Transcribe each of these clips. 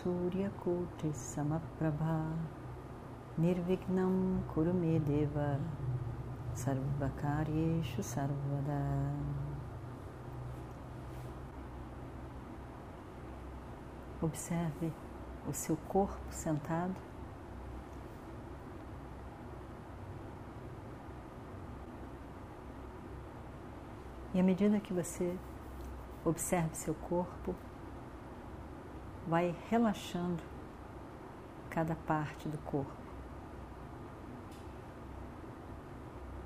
Suryakoటి Samaprabha Nirvignam Kurumedeva Sarvakaryeshu Sarvada. Observe o seu corpo sentado. E à medida que você observe seu corpo, vai relaxando cada parte do corpo.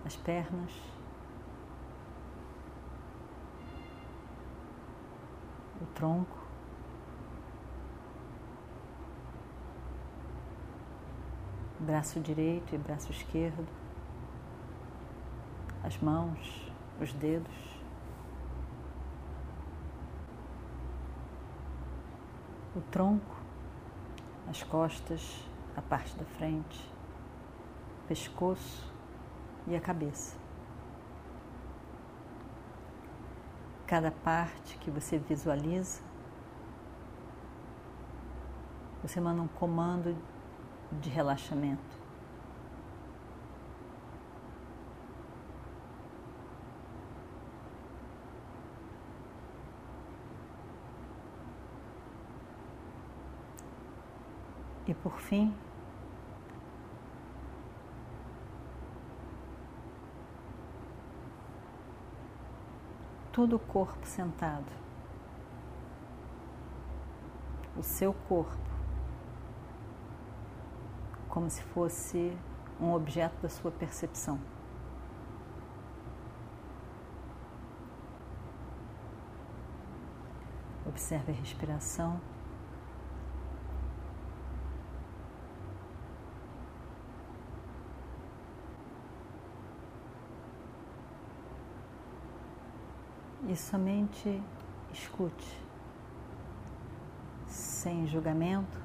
As pernas, o tronco, braço direito e braço esquerdo, as mãos, os dedos. O tronco, as costas, a parte da frente, pescoço e a cabeça. Cada parte que você visualiza, você manda um comando de relaxamento. E por fim, todo o corpo sentado, o seu corpo, como se fosse um objeto da sua percepção. Observe a respiração. E somente escute, sem julgamento,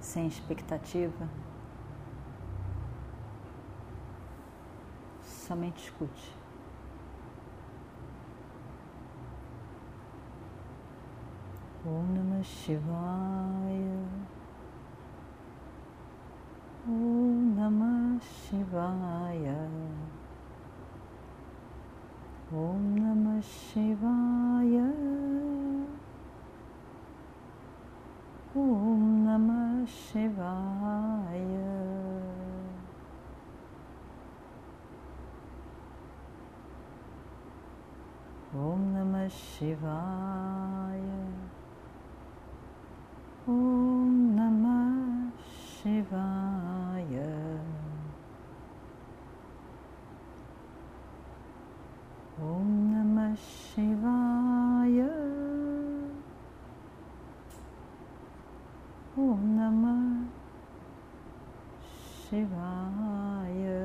sem expectativa. Somente escute. Om Namah Shivaya. Om Namah Shivaya. Om शिवाय। ॐ नमः शिवाय। ॐ नमः शिवाय। ॐ नमः शिवाय। Shivaya.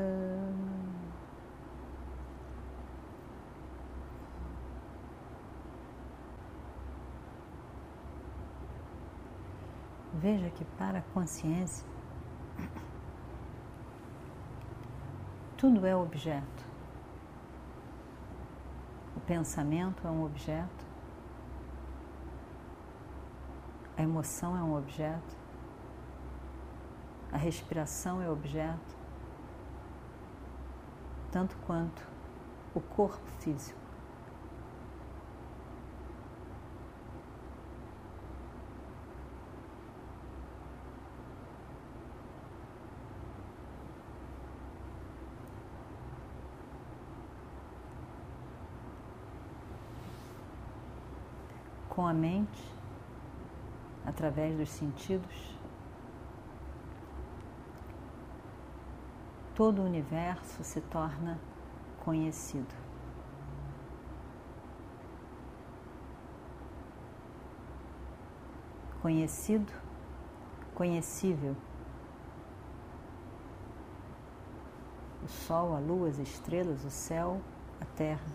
Veja que para a consciência tudo é objeto. O pensamento é um objeto, a emoção é um objeto, a respiração é objeto, tanto quanto o corpo físico. com a mente, através dos sentidos, todo o universo se torna conhecido. Conhecido conhecível. O sol, a lua, as estrelas, o céu, a terra,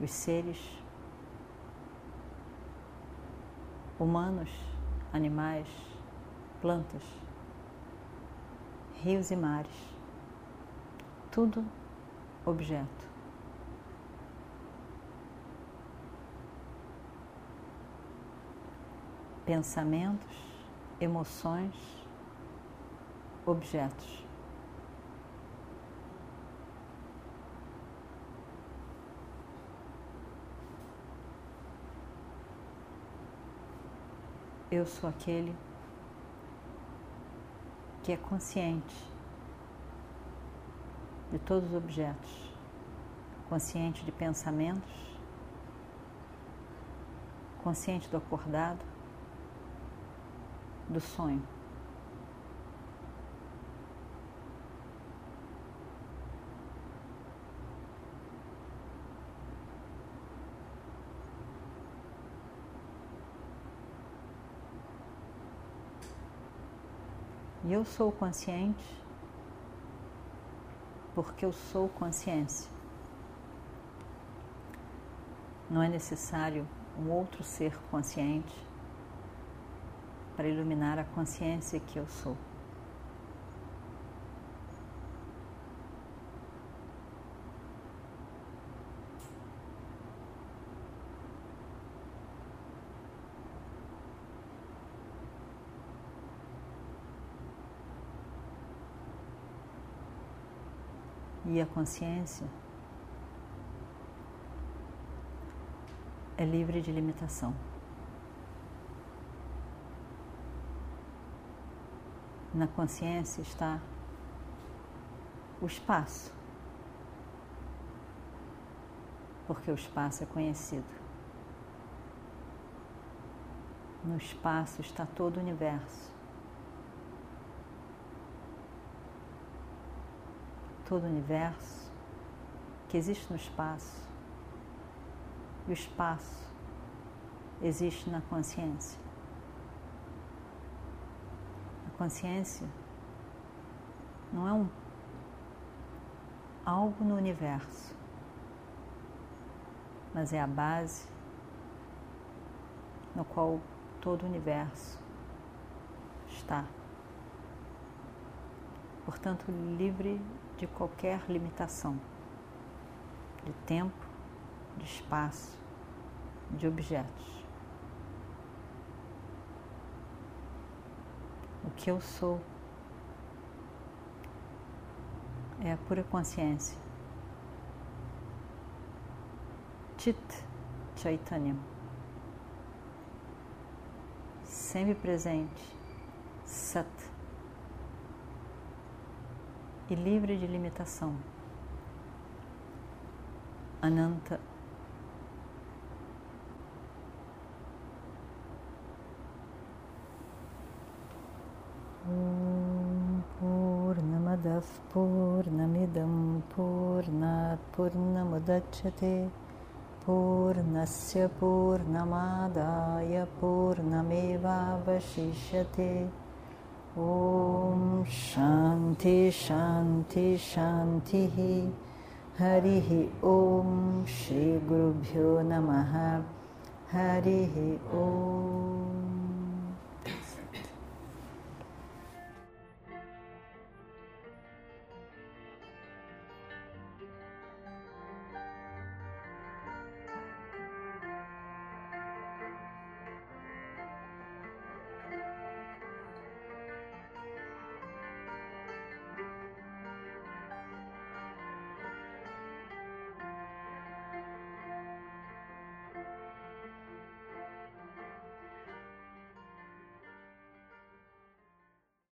os seres humanos, animais, plantas, rios e mares, tudo objeto. Pensamentos, emoções, objetos. Eu sou aquele que é consciente de todos os objetos, consciente de pensamentos, consciente do acordado, do sonho. E eu sou consciente porque eu sou consciência. Não é necessário um outro ser consciente para iluminar a consciência que eu sou. E a consciência é livre de limitação. Na consciência está o espaço, porque o espaço é conhecido. No espaço está todo o universo. Todo o universo que existe no espaço. E o espaço existe na consciência. A consciência não é um algo no universo, mas é a base no qual todo o universo está. Portanto, livre de qualquer limitação de tempo, de espaço, de objetos. O que eu sou é a pura consciência. Chit Chaitanyam. Sempre presente. Sat e livre de limitação. Ananta. Purnamidam Purnat Purnamudachyate Purnasya Purnamadaya Purnameva Vashishyate ॐ शान्ति शान्ति शान्तिः। हरिः ॐ श्रीगुरुभ्यो नमः। हरिः ॐ